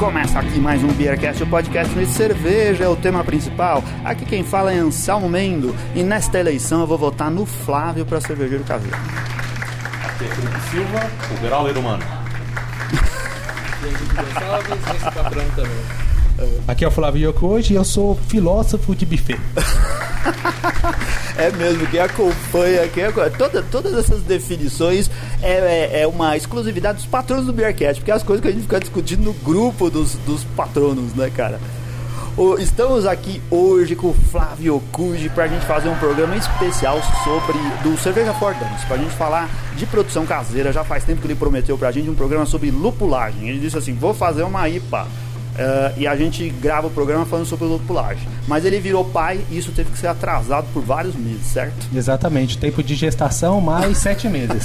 Começa aqui mais um Beercast, o podcast de cerveja é o tema principal. Aqui quem fala é Anselmo Mendo e nesta eleição eu vou votar no Flávio para cervejeiro caseiro. Aqui é Felipe Silva, o Grauler humano. Aqui é o Flávio Yoko hoje e eu sou filósofo de buffet. É mesmo, quem acompanha, quem acompanha toda, todas essas definições é, é, é uma exclusividade dos patronos do Beercast, porque é as coisas que a gente fica discutindo no grupo dos, dos patronos, né, cara? Estamos aqui hoje com o Flávio Cuji para a gente fazer um programa especial sobre do Cerveja Fordames, para a gente falar de produção caseira. Já faz tempo que ele prometeu para a gente um programa sobre lupulagem. Ele disse assim: vou fazer uma IPA. Eh, e a gente grava o programa falando sobre lupulagem. Mas ele virou pai e isso teve que ser atrasado por vários meses, certo? Exatamente, tempo de gestação mais sete meses.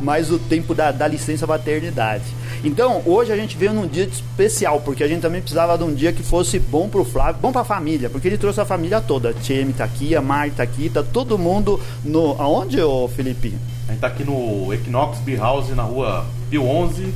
mais o tempo da, da licença maternidade. Então, hoje a gente veio num dia especial, porque a gente também precisava de um dia que fosse bom pro Flávio, bom pra família, porque ele trouxe a família toda. A Tcheme tá aqui, a Mari tá aqui, tá todo mundo no. Aonde, ô Felipe? A gente tá aqui no Equinox Beer House, na rua Pio 11,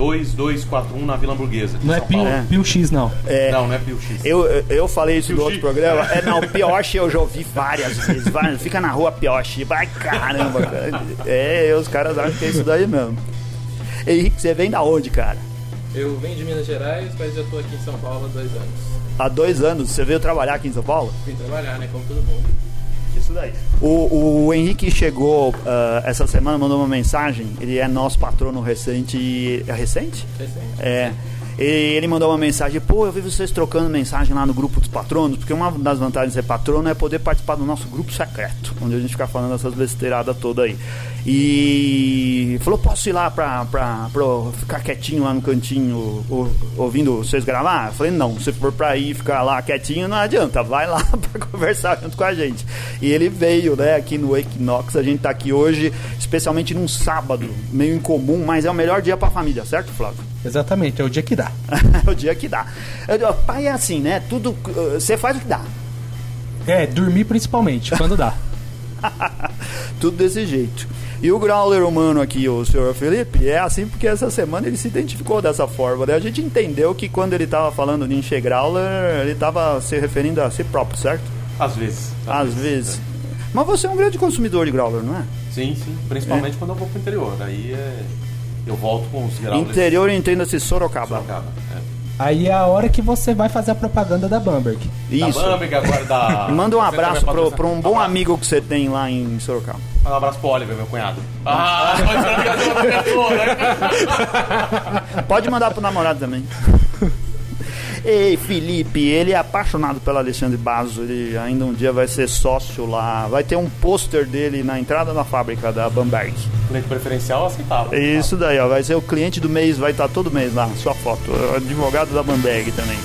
2241, na Vila Hamburguesa. Não é Pio. É. Pio X, não. É, Não, não é Pio X. Eu, eu- falei isso no outro programa. É, não, Pioche eu já ouvi várias vezes. Vai, fica na rua Pioche. Vai, caramba, cara. É, os caras acham que é isso daí mesmo. Henrique, você vem da onde, cara? Eu venho de Minas Gerais, mas eu tô aqui em São Paulo há dois anos. Há dois anos. Você veio trabalhar aqui em São Paulo? Vim trabalhar, né? Como todo mundo. Isso daí. O, o Henrique chegou ah, essa semana, mandou uma mensagem. Ele é nosso patrono recente. É recente? Recente. É. E ele mandou uma mensagem, pô, eu vi vocês trocando mensagem lá no grupo dos patronos, porque uma das vantagens de ser patrono é poder participar do nosso grupo secreto, onde a gente fica falando essas besteiradas todas aí. E falou, posso ir lá pra, pra, pra ficar quietinho lá no cantinho, ou- ouvindo vocês gravar? Eu falei, não, se for pra ir ficar lá quietinho, não adianta, vai lá pra conversar junto com a gente. E ele veio, né, aqui no Equinox, a gente tá aqui hoje, especialmente num sábado, meio incomum, mas é o melhor dia pra família, certo, Flávio? Exatamente, é o dia que dá. é o dia que dá. Eu- Pai é assim, né? Tudo. uh, Você faz o que dá. É, dormir principalmente, quando dá. Tudo desse jeito. E o Growler humano aqui, o senhor Felipe, é assim porque essa semana ele se identificou dessa forma. Né? A gente entendeu que quando ele estava falando de encher Growler, ele estava se referindo a si próprio, certo? Às vezes. Às vezes. Mas você é um grande consumidor de Growler, não é? Sim, sim. Principalmente quando eu vou pro interior. Aí é... eu volto com os Growlers. Interior entenda-se Sorocaba. Sorocaba. É. Aí é a hora que você vai fazer a propaganda da Bamberg. Isso. Da Bamberg, agora da... E manda um abraço pro, pra um bom abraço. amigo que você tem lá em Sorocaba. Manda um abraço pro Oliver, meu cunhado. Ah, pode ser ligação da pessoa, né? Pode mandar pro namorado também. Ei, Felipe, ele é apaixonado pelo Alexandre Basso. Ele ainda um dia vai ser sócio lá. Vai ter um pôster dele na entrada da fábrica da Bamberg. Cliente preferencial aceitável. Isso daí, ó. Vai ser o cliente do mês, vai estar todo mês lá, sua foto. Advogado da Bamberg também.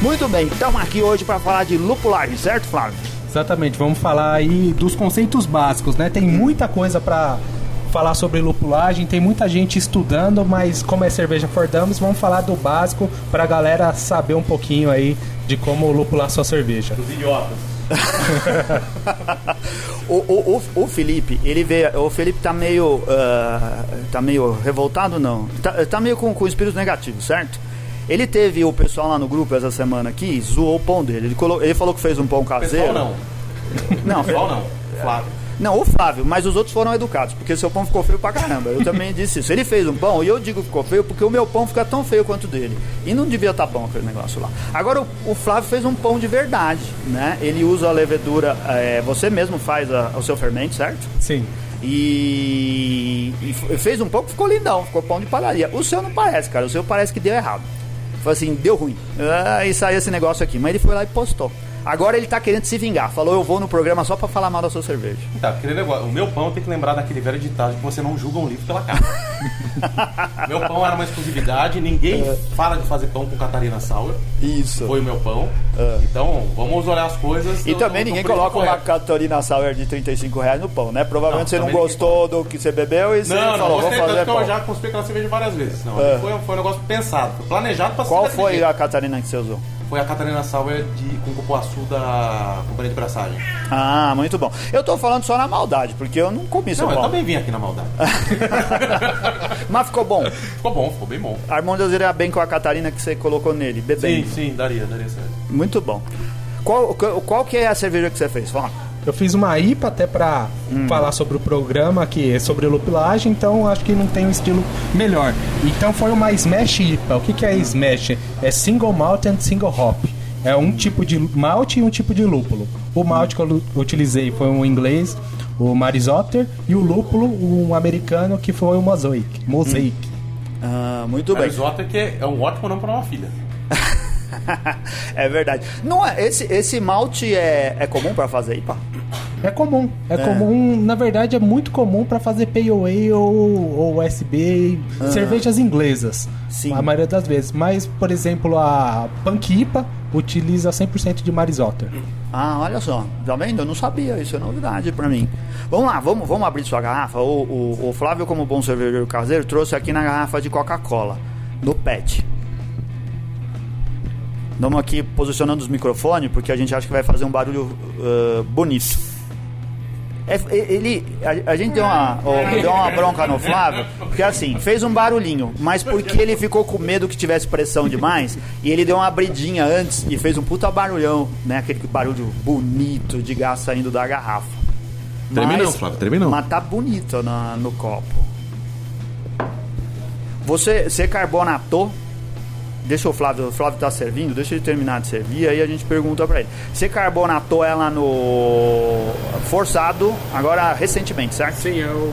Muito bem, estamos aqui hoje para falar de lupulagem, certo, Flávio? Exatamente, vamos falar aí dos conceitos básicos, né? Tem muita coisa pra falar sobre lupulagem, tem muita gente estudando, mas como é cerveja for dummies, vamos falar do básico pra galera saber um pouquinho aí de como lupular sua cerveja. Os idiotas. o, o, o, o Felipe, ele veio. O Felipe tá meio. ah, tá meio revoltado, não? Tá, tá meio com, com espírito negativo, certo? Ele teve o pessoal lá no grupo essa semana aqui, zoou o pão dele. Ele, colo- ele falou que fez um pão caseiro. Pessoal não. Não, Pessoal não. Flávio. Não, o Flávio, mas os outros foram educados, porque seu pão ficou feio pra caramba. Eu também disse isso. Ele fez um pão e eu digo que ficou feio porque o meu pão fica tão feio quanto o dele. E não devia estar bom aquele negócio lá. Agora, o, o Flávio fez um pão de verdade, né? Ele usa a levedura, é, você mesmo faz a- o seu fermento, certo? Sim. E, e fez um pão que ficou lindão, ficou pão de padaria. O seu não parece, cara. O seu parece que deu errado. Foi assim, deu ruim. Ah, e saiu esse negócio aqui. Mas ele foi lá e postou. Agora ele tá querendo se vingar. Falou, eu vou no programa só pra falar mal da sua cerveja. Tá, aquele negócio. O meu pão tem que lembrar daquele velho ditado que você não julga um livro pela capa. meu pão era uma exclusividade, ninguém fala de fazer pão com Catarina Sauer. Isso. Foi o meu pão. Então, vamos olhar as coisas. E do- também do- ninguém coloca uma correto. Catarina Sauer de 35 reais no pão, né? Provavelmente Não, você não gostou do que você bebeu e você Não, não, falou, vou gostei tanto fazer que eu pão. já consumi aquela cerveja várias vezes. Não, É. foi, foi um negócio pensado, planejado pra ser Qual foi a Catarina que você usou? Foi a Catarina Sauer de, com cupuaçu da Companhia de Braçagem. Ah, muito bom. Eu tô falando só na maldade, porque eu não comi São Não, eu Paulo. também vim aqui na maldade. Mas ficou bom. Ficou bom, ficou bem bom. Harmônios iria bem com a Catarina que você colocou nele, Sim, bebendo. sim, daria, daria certo. Muito bom. Qual, qual, qual que é a cerveja que você fez? Fala. Eu fiz uma IPA até pra falar sobre o programa, que é sobre lupilagem, então acho que não tem um estilo melhor. Então foi uma Smash IPA. O que, que é Smash? É Single Malt and Single Hop. É um tipo de malte e um tipo de lúpulo. O malte que eu utilizei foi um inglês, o Marisotter, e o lúpulo, um americano, que foi o Mosaic. Mosaic. Ah, muito bem. Arizota que é um ótimo nome para uma filha. é verdade. Não é, esse, esse malte é, é comum pra fazer IPA? É comum, é, comum, na verdade é muito comum para fazer Pale Ale ou, ou USB, cervejas inglesas, Sim. a maioria das vezes. Mas, por exemplo, a Punk IPA utiliza 100% de Marisotter. Ah, olha só. Tá vendo? Eu não sabia. Isso é novidade pra mim. Vamos lá, vamos, vamos abrir sua garrafa. O, o, o Flávio, como bom cervejeiro caseiro, trouxe aqui na garrafa de Coca-Cola, no PET. Vamos aqui posicionando os microfones, porque a gente acha que vai fazer um barulho ah, bonito. É, ele, a, a gente deu uma, ó, deu uma bronca no Flávio, porque assim, fez um barulhinho, mas porque ele ficou com medo que tivesse pressão demais, e ele deu uma abridinha antes e fez um puta barulhão, né? Aquele barulho bonito de gás saindo da garrafa. Treme não, Flávio, treme não. Mas tá bonito na- no copo. Você, você carbonatou Deixa o Flávio, o Flávio tá servindo, deixa ele terminar de servir, aí a gente pergunta pra ele. Você carbonatou ela no forçado, agora recentemente, certo? Sim, eu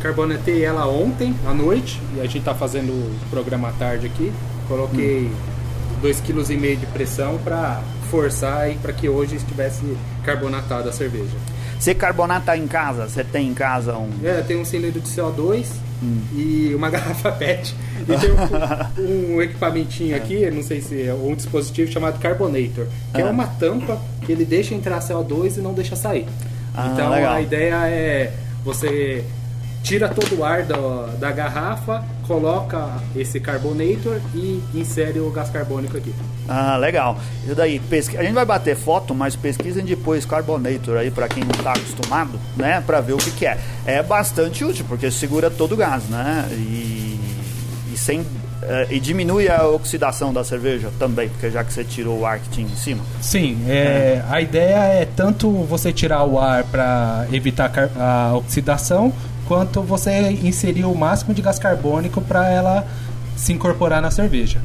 carbonatei ela ontem à noite e a gente tá fazendo o programa à tarde aqui. Coloquei 2,5 kg de pressão para forçar aí para que hoje estivesse carbonatada a cerveja. Você carbonata em casa? Você tem em casa um. É, tem um cilindro de CO2 e uma garrafa PET. E tem um, um equipamentinho aqui, não sei se é um dispositivo chamado Carbonator, que é Ah. uma tampa que ele deixa entrar CO2 e não deixa sair. Ah, então legal. a ideia é você tira todo o ar da, da garrafa, coloca esse Carbonator e insere o gás carbônico aqui. Ah, legal. Isso daí, pesqui... a gente vai bater foto, mas pesquisem depois Carbonator aí pra quem não tá acostumado, né? Pra ver o que, que é. É bastante útil, porque segura todo o gás, né? E, e sem. eh, e diminui a oxidação da cerveja também, porque já que você tirou o ar que tinha em cima. Sim, é, a ideia é tanto você tirar o ar para evitar a oxidação, quanto você inserir o máximo de gás carbônico para ela se incorporar na cerveja.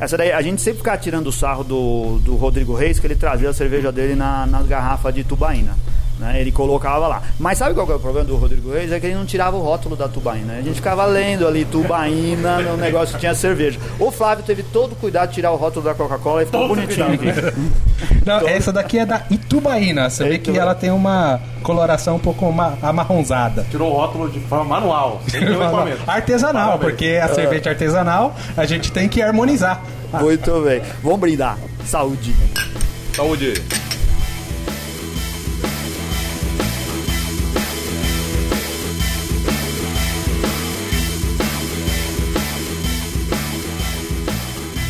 Essa daí, a gente sempre fica tirando o sarro do, do Rodrigo Reis, que ele trazia a cerveja dele na, nas garrafas de tubaína. Né? Ele colocava lá. Mas sabe qual que é o problema do Rodrigo Reis? É que ele não tirava o rótulo da tubaína. A gente ficava lendo ali tubaína no negócio que tinha cerveja. O Flávio teve todo o cuidado de tirar o rótulo da Coca-Cola e ficou bonitinho aqui. Não, essa daqui é da Itubaína. Você vê que Itubaína. ela tem uma coloração um pouco ma- amarronzada. Tirou o rótulo de forma manual. Artesanal, Parabéns. porque a cerveja artesanal a gente tem que harmonizar. Muito bem. Vamos brindar. Saúde. Saúde.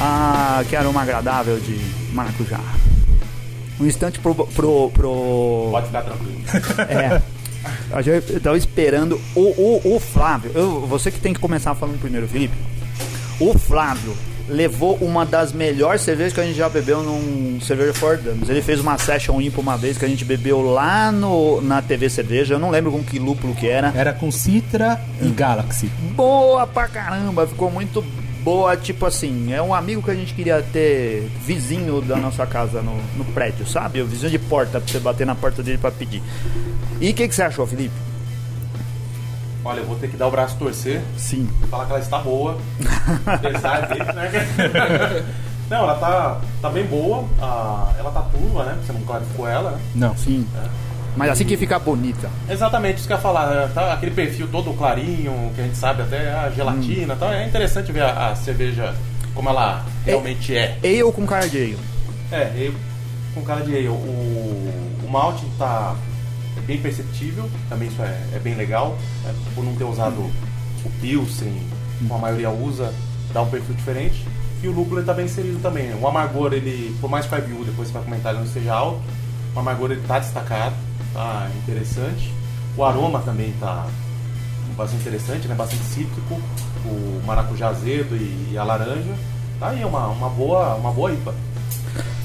Ah, que aroma agradável de maracujá. Um instante pro. pro, pro... Pode ficar tranquilo. É. A gente tava esperando o, o, o Flávio. Eu, você que tem que começar falando primeiro, Felipe. O Flávio levou uma das melhores cervejas que a gente já bebeu num cerveja for Dummies. Ele fez uma session ímpar uma vez que a gente bebeu lá no, na TV Cerveja. Eu não lembro com que lúpulo que era. Era com Citra e Galaxy. Boa pra caramba, ficou muito boa. Tipo assim, é um amigo que a gente queria ter vizinho da nossa casa no, no prédio, sabe? O vizinho de porta pra você bater na porta dele pra pedir. E o que, que você achou, Felipe? Olha, eu vou ter que dar o braço torcer, Sim. falar que ela está boa. Apesar né? Não, ela tá, tá bem boa. Ah, ela tá turva, né? Você não clarificou ela, né? Não. Sim. Mas assim que fica bonita. Exatamente isso que eu ia falar. né? Tá aquele perfil todo clarinho, que a gente sabe até a gelatina e tal. É interessante ver a, a cerveja como ela realmente é. Eu com cara de ale. É, eu com cara de ale. O, o malte tá bem perceptível, também isso é, é bem legal. né? Por não ter usado o Pilsen, como a maioria usa, dá um perfil diferente. que o lúpulo ele tá bem inserido também. O amargor, ele, por mais que o IBU, depois você vai comentar, ele não esteja alto, o amargor ele tá destacado, tá interessante. O aroma também tá bastante interessante, né? Bastante cítrico, o maracujá azedo e, e a laranja. Tá aí uma, uma boa, uma boa IPA.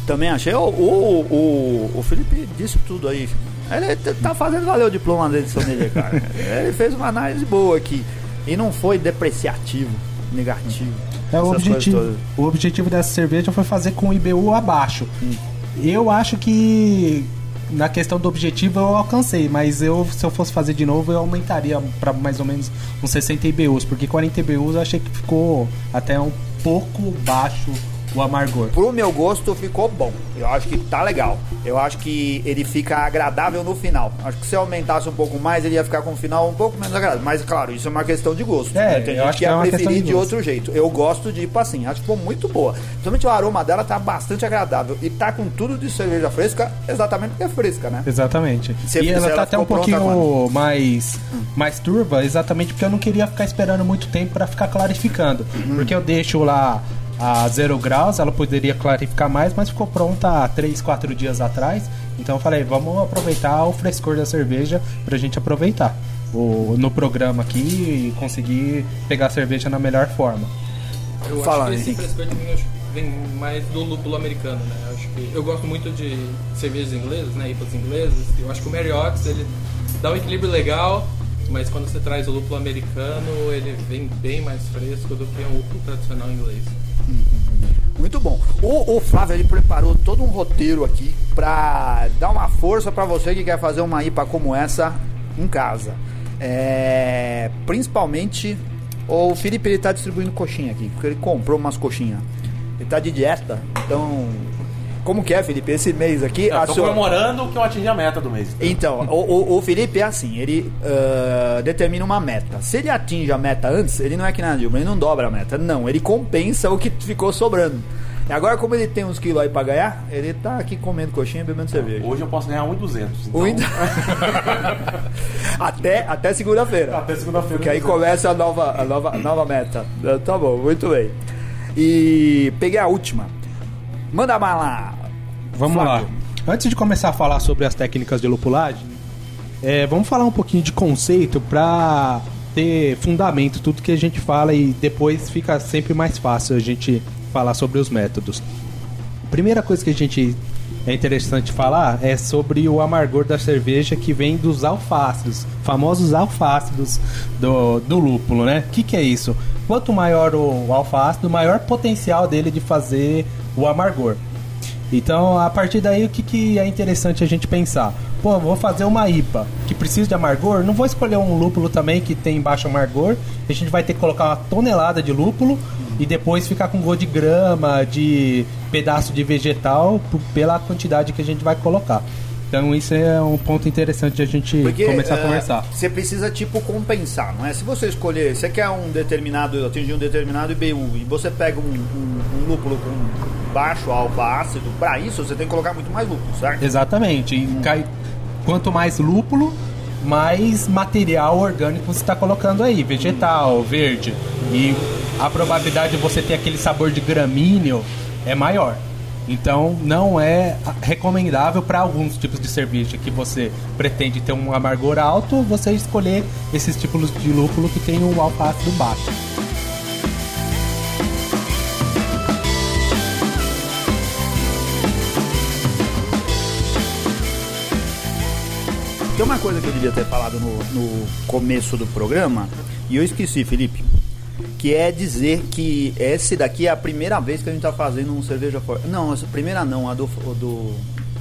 Também achei. O, o, o, o Felipe disse tudo aí. Ele tá fazendo valer o diploma dele de sommelier, cara. Ele fez uma análise boa aqui. E não foi depreciativo, negativo. É, o, objetivo, o objetivo dessa cerveja foi fazer com o IBU abaixo. Eu acho que na questão do objetivo eu alcancei, mas eu se eu fosse fazer de novo eu aumentaria para mais ou menos uns 60 IBUs, porque 40 IBUs eu achei que ficou até um pouco baixo o amargor. Pro meu gosto ficou bom. Eu acho que tá legal. Eu acho que ele fica agradável no final. Acho que se eu aumentasse um pouco mais, ele ia ficar com um final um pouco menos agradável. Mas claro, isso é uma questão de gosto. É, né? Tem eu gente acho que é ia questão preferir de de, outro jeito. Eu gosto de ir assim. Acho que ficou muito boa. Principalmente o aroma dela tá bastante agradável. E tá com tudo de cerveja fresca, exatamente porque é fresca, né? Exatamente. Se- e ela ela tá até um pouquinho mais, mais turva, exatamente porque eu não queria ficar esperando muito tempo para ficar clarificando. Uhum. Porque eu deixo lá a zero graus, ela poderia clarificar mais, mas ficou pronta há 3, 4 dias atrás. Então eu falei, vamos aproveitar o frescor da cerveja pra gente aproveitar o, no programa aqui e conseguir pegar a cerveja na melhor forma. Eu Fala, acho que esse frescor vem mais do lúpulo americano, né? Eu acho que eu gosto muito de cervejas inglesas, né? IPAs inglesas. Eu acho que o Marriott ele dá um equilíbrio legal, mas quando você traz o lúpulo americano, ele vem bem mais fresco do que um lúpulo tradicional inglês. Muito bom. O, o Flávio ele preparou todo um roteiro aqui pra dar uma força pra você que quer fazer uma IPA como essa em casa. É, principalmente o Felipe ele tá distribuindo coxinha aqui, porque ele comprou umas coxinhas. Ele tá de dieta, então como que é, Felipe? Esse mês aqui, Eu tô sua- comemorando que eu atingi a meta do mês. então, o, o- o Felipe é assim, ele ah, determina uma meta. Se ele atinge a meta antes, ele não é que na Dilma, ele não dobra a meta. Não, ele compensa o que ficou sobrando. E agora, como ele tem uns quilos aí pra ganhar, ele tá aqui comendo coxinha e bebendo cerveja. Hoje eu posso ganhar 1,200. Então, até até segunda-feira. Até segunda-feira. Porque aí começa a nova, a nova, a nova meta. Tá bom, muito bem. E peguei a última. Manda bala. Vamos Flávio. lá. Antes de começar a falar sobre as técnicas de lupulagem, é, vamos falar um pouquinho de conceito para ter fundamento tudo que a gente fala e depois fica sempre mais fácil a gente falar sobre os métodos. Primeira coisa que a gente é interessante falar é sobre o amargor da cerveja que vem dos alfácidos, famosos alfácidos do, do lúpulo, né? O que, que é isso? Quanto maior o alfácido, maior potencial dele de fazer o amargor. Então, a partir daí, o que, que é interessante a gente pensar? Pô, vou fazer uma IPA que precisa de amargor, não vou escolher um lúpulo também que tem baixo amargor. A gente vai ter que colocar uma tonelada de lúpulo e depois ficar com gosto de grama, de pedaço de vegetal, pela quantidade que a gente vai colocar. Então, isso é um ponto interessante de a gente Porque começar a eh, conversar. Você precisa, tipo, compensar, não é? Se você escolher, você quer um determinado, atingir um determinado IBU e você pega um, um- um lúpulo com baixo alfa ácido, pra isso você tem que colocar muito mais lúpulo, certo? Exatamente. E cai- quanto mais lúpulo, mais material orgânico você está colocando aí, vegetal, verde. E a probabilidade de você ter aquele sabor de gramíneo é maior. Então não é recomendável para alguns tipos de cerveja que você pretende ter um amargor alto, você escolher esses tipos de lúpulo que tem um alfa baixo. Tem uma coisa que eu devia ter falado no, no começo do programa e eu esqueci, Felipe. Que é dizer que esse daqui é a primeira vez que a gente tá fazendo um cerveja for... Não, essa primeira não, a do, do.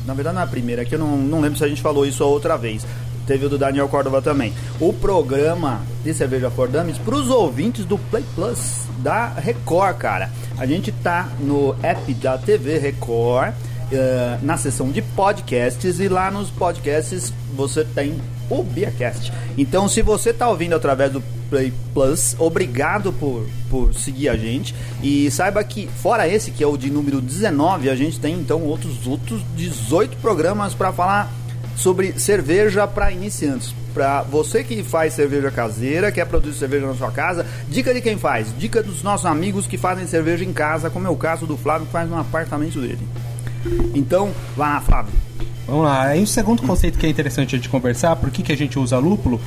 Na verdade não é a primeira, que eu não, não lembro se a gente falou isso a outra vez. Teve o do Daniel Córdova também. O programa de cerveja for Dummies para os ouvintes do Play Plus da Record, cara. A gente tá no app da TV Record eh, na seção de podcasts e lá nos podcasts você tem o Beercast. Então, se você tá ouvindo através do Play Plus, obrigado por, por seguir a gente. E saiba que, fora esse, que é o de número 19, a gente tem então outros, outros 18 programas para falar sobre cerveja para iniciantes. Para você que faz cerveja caseira, quer produzir cerveja na sua casa, dica de quem faz? Dica dos nossos amigos que fazem cerveja em casa, como é o caso do Flávio que faz no apartamento dele. Então, vá lá, Flávio. Vamos lá. Aí o segundo conceito que é interessante gente conversar, por que, que a gente usa lúpulo?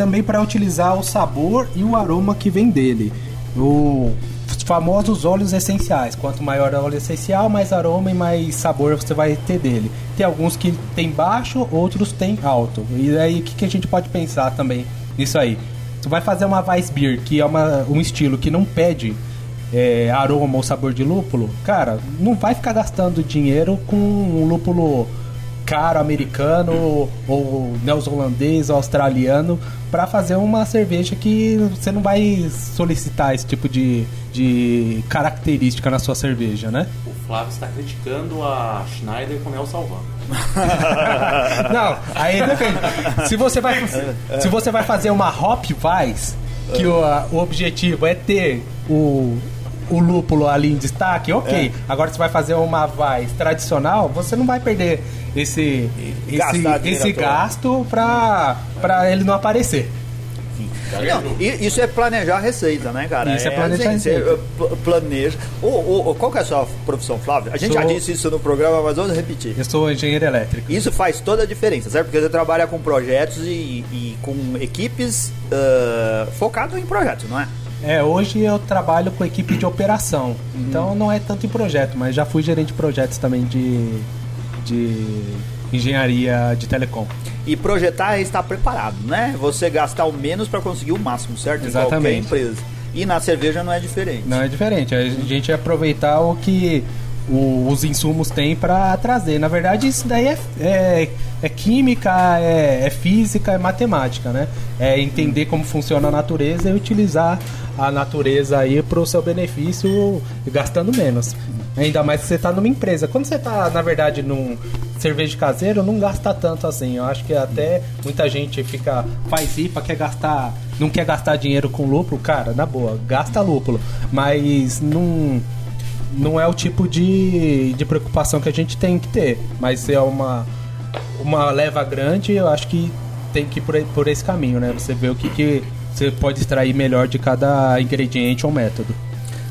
Também para utilizar o sabor e o aroma que vem dele. O- Os famosos óleos essenciais. Quanto maior o óleo essencial, mais aroma e mais sabor você vai ter dele. Tem alguns que tem baixo, outros tem alto. E aí o que, que a gente pode pensar também nisso aí? Tu vai fazer uma Weissbier, que é uma, um estilo que não pede é, aroma ou sabor de lúpulo, cara, não vai ficar gastando dinheiro com um lúpulo caro americano ou, ou neozelandês ou australiano para fazer uma cerveja que você não vai solicitar esse tipo de, de característica na sua cerveja, né? O Flávio está criticando a Schneider com o Nel Salvando. Não, aí depende. Se você vai, se você vai fazer uma hop Weiss, que o, o objetivo é ter o, o lúpulo ali em destaque, ok. Agora você vai fazer uma Weiss tradicional, você não vai perder esse, esse, esse gasto pra, pra ele não aparecer. Não, e- isso é planejar a receita, né, cara? Isso é planejar a você, receita. pl- planeja. Ô, qual que é a sua profissão, Flávio? A gente Sou- já disse isso no programa, mas vamos repetir. Eu sou engenheiro elétrico. Isso faz toda a diferença, certo? Porque você trabalha com projetos e, e com equipes uh, focado em projetos, não é? É, hoje eu trabalho com equipe de operação, então não é tanto em projeto, mas já fui gerente de projetos também de, de engenharia de telecom. E projetar é estar preparado, né? Você gastar o menos para conseguir o máximo, certo? Em qualquer Exatamente. empresa. E na cerveja não é diferente. Não é diferente, a gente aproveitar o que o- os insumos têm para trazer. Na verdade, isso daí é, é, é química, é, é física, é matemática, né? É entender como funciona a natureza e utilizar a natureza aí para o seu benefício, gastando menos. Ainda mais que você está numa empresa. Quando você está, na verdade, num cerveja caseiro, não gasta tanto assim. Eu acho que até muita gente fica faz IPA, quer gastar, não quer gastar dinheiro com lúpulo, cara, na boa, gasta lúpulo, mas não não é o tipo de, de preocupação que a gente tem que ter, mas é uma uma leva grande, eu acho que tem que ir por, por esse caminho, né? Você vê o que, que você pode extrair melhor de cada ingrediente ou método.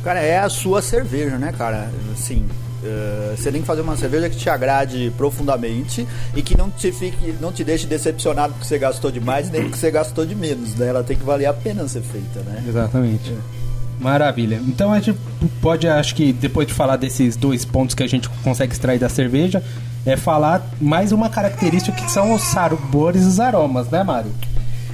Cara, é a sua cerveja, né, cara? Assim, eh, você tem que fazer uma cerveja que te agrade profundamente e que não te fique, não te deixe decepcionado porque você gastou demais nem porque você gastou de menos, né? Ela tem que valer a pena ser feita, né? Exatamente. Maravilha. Então a gente pode, acho que depois de falar desses dois pontos que a gente consegue extrair da cerveja, é falar mais uma característica que são os sabores e os aromas, né, Mário?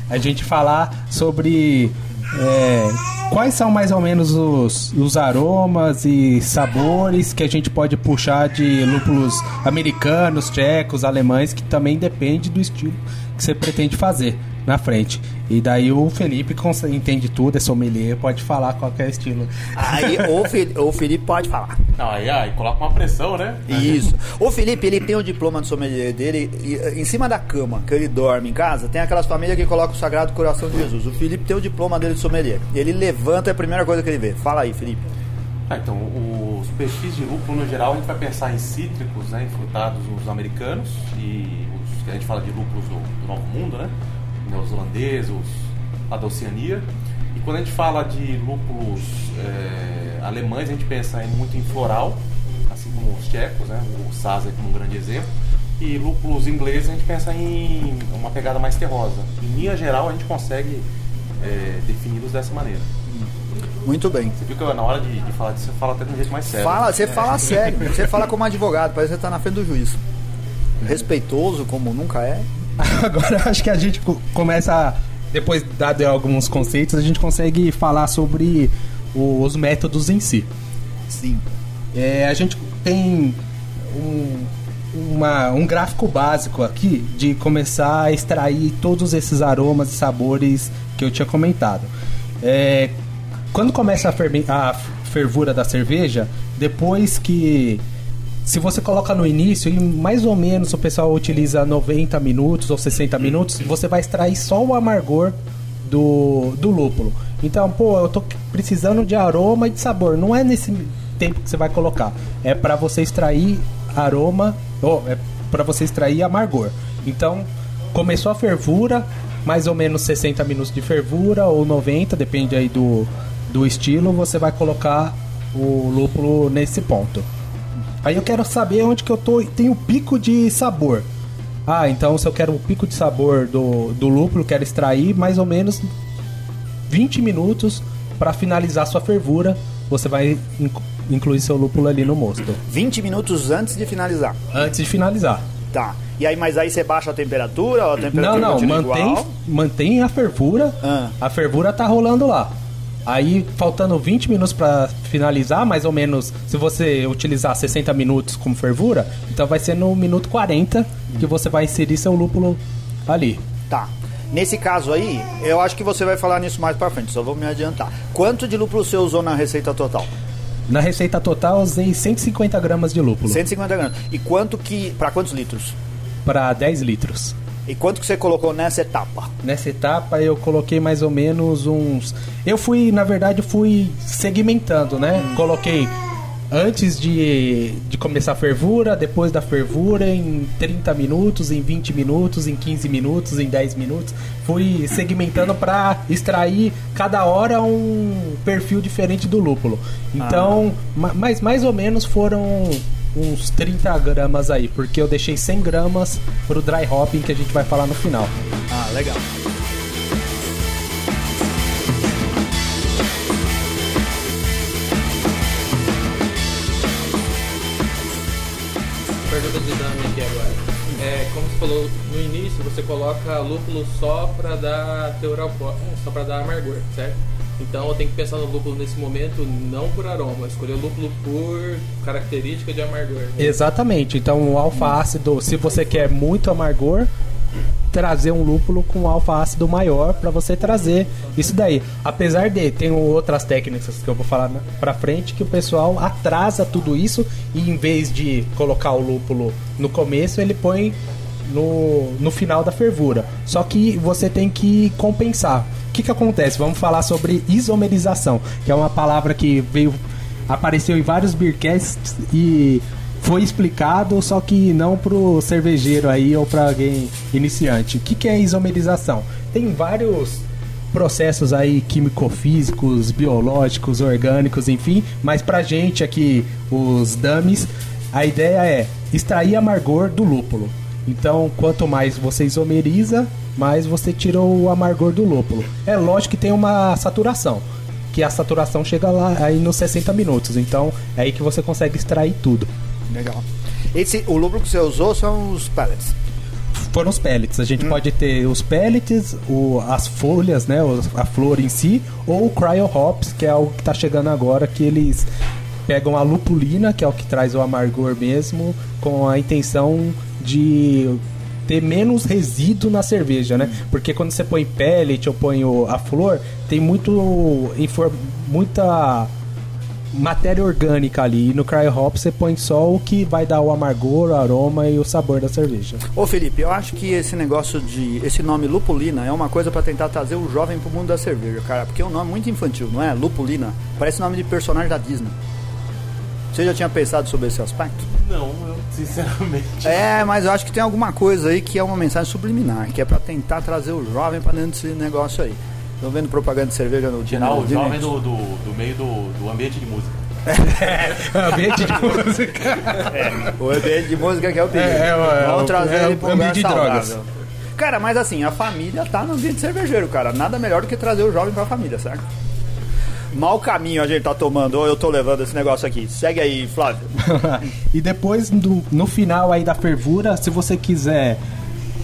A gente falar sobre é, quais são mais ou menos os, os aromas e sabores que a gente pode puxar de lúpulos americanos, tchecos, alemães, que também depende do estilo que você pretende fazer na frente. E daí o Felipe entende tudo, é sommelier, pode falar qualquer estilo. Aí o, Fi- o Felipe pode falar. Não, aí, aí coloca uma pressão, né? Isso. O Felipe, ele tem o diploma de sommelier dele e, eh, em cima da cama, que ele dorme em casa, tem aquelas famílias que colocam o Sagrado Coração de Jesus. O Felipe tem o diploma dele de sommelier. Ele levanta é a primeira coisa que ele vê. Fala aí, Felipe. Ah, então, os perfis de lúpulo, no geral, a gente vai pensar em cítricos, né, frutados nos americanos e os que a gente fala de lúpulos do, do Novo Mundo, né, neozelandeses, lá da Oceania. E quando a gente fala de lúpulos eh, alemães, a gente pensa em- muito em floral, assim como os tchecos, né, o Sasa é como um grande exemplo. E lúpulos ingleses, a gente pensa em uma pegada mais terrosa. Em linha geral, a gente consegue eh, defini-los dessa maneira. Muito bem. Você viu que na hora de, de falar disso, você fala até de um jeito mais sério. Fala, você fala sério. Você fala como advogado, parece que você tá na frente do juiz. Respeitoso, como nunca é. Agora acho que a gente co- começa, a- depois dado alguns conceitos, a gente consegue falar sobre os métodos em si. Sim. É, a gente tem um, uma- um gráfico básico aqui de começar a extrair todos esses aromas e sabores que eu tinha comentado. É, quando começa a, a fervura da cerveja, depois que. Se você coloca no início, e mais ou menos o pessoal utiliza 90 minutos ou 60 minutos, você vai extrair só o amargor do, do lúpulo. Então, pô, eu tô precisando de aroma e de sabor. Não é nesse tempo que você vai colocar. É para você extrair aroma, ou é para você extrair amargor. Então, começou a fervura, mais ou menos 60 minutos de fervura ou 90, depende aí do, do estilo, você vai colocar o lúpulo nesse ponto. Aí eu quero saber onde que eu tô, tem o pico de sabor. Ah, então se eu quero o pico de sabor do, do lúpulo, quero extrair mais ou menos 20 minutos para finalizar sua fervura, você vai inc- incluir seu lúpulo ali no mosto. 20 minutos antes de finalizar. Antes de finalizar. Tá. E aí, mas aí você baixa a temperatura, ou a temperatura Não, não, mantém, igual? mantém a fervura. Ah. A fervura tá rolando lá. Aí, faltando 20 minutos para finalizar, mais ou menos, se você utilizar 60 minutos como fervura, então vai ser no minuto 40 que você vai inserir seu lúpulo ali. Tá. Nesse caso aí, eu acho que você vai falar nisso mais pra frente, só vou me adiantar. Quanto de lúpulo você usou na receita total? Na receita total, eu usei 150 gramas de lúpulo 150 gramas. E quanto que. Pra quantos litros? para 10 litros. E quanto que você colocou nessa etapa? Nessa etapa eu coloquei mais ou menos uns. Eu fui, na verdade, fui segmentando, né? Coloquei antes de, de começar a fervura, depois da fervura, em 30 minutos, em 20 minutos, em 15 minutos, em 10 minutos. Fui segmentando para extrair cada hora um perfil diferente do lúpulo. Então, ma- mas mais ou menos foram uns 30 gramas aí, porque eu deixei 100 gramas pro dry hopping que a gente vai falar no final. Ah, legal. Pergunta de Dami aqui agora. É, como você falou no início, você coloca lúpulo só pra dar teor alcoólico, só pra dar amargor, certo? Então eu tenho que pensar no lúpulo nesse momento não por aroma, escolher o lúpulo por característica de amargor. né? Exatamente. Então, o alfa ácido, se você quer muito amargor, trazer um lúpulo com alfa ácido maior para você trazer isso daí. Apesar de tem outras técnicas que eu vou falar pra frente que o pessoal atrasa tudo isso e em vez de colocar o lúpulo no começo, ele põe no, no final da fervura. Só que você tem que compensar. O que, que acontece? Vamos falar sobre isomerização, que é uma palavra que veio apareceu em vários beercasts e foi explicado, só que não pro cervejeiro aí ou para alguém iniciante. O que, que é isomerização? Tem vários processos aí químico-físicos, biológicos, orgânicos, enfim, mas pra gente aqui, os dummies, a ideia é extrair amargor do lúpulo. Então, quanto mais você isomeriza, mais você tira o amargor do lúpulo. É lógico que tem uma saturação, que a saturação chega lá aí nos 60 minutos. Então, é aí que você consegue extrair tudo. Legal. Esse, o lúpulo que você usou são os pellets. Foram os pellets. A gente pode ter os pellets, o, as folhas, né, a flor em si, ou o cryo hops, que é o que está chegando agora, que eles pegam a lupulina, que é o que traz o amargor mesmo, com a intenção de ter menos resíduo na cerveja, né? Porque quando você põe pellet ou põe a flor, tem muito muita matéria orgânica ali. E no cryo hop você põe só o que vai dar o amargor, o aroma e o sabor da cerveja. Ô Felipe, eu acho que esse negócio de. Esse nome Lupulina é uma coisa pra tentar trazer o jovem pro mundo da cerveja, cara. Porque é um nome muito infantil, não é? Lupulina. Parece nome de personagem da Disney. Você já tinha pensado sobre esse aspecto? Não, eu sinceramente. É, mas eu acho que tem alguma coisa aí que é uma mensagem subliminar, que é pra tentar trazer o jovem pra dentro desse negócio aí. Tô vendo propaganda de cerveja no Tirar o Disney. jovem do, do, do meio do, do ambiente de música. Ambiente de música. O ambiente de música que é o perigo. É, é, é, Vamos é, trazer é ele o pro ambiente de saudável. drogas. Cara, mas assim, a família tá no ambiente cervejeiro, cara. Nada melhor do que trazer o jovem pra família, certo? Mau caminho a gente tá tomando, ou eu tô levando esse negócio aqui. Segue aí, Flávio. e depois, no, no final aí da fervura, se você quiser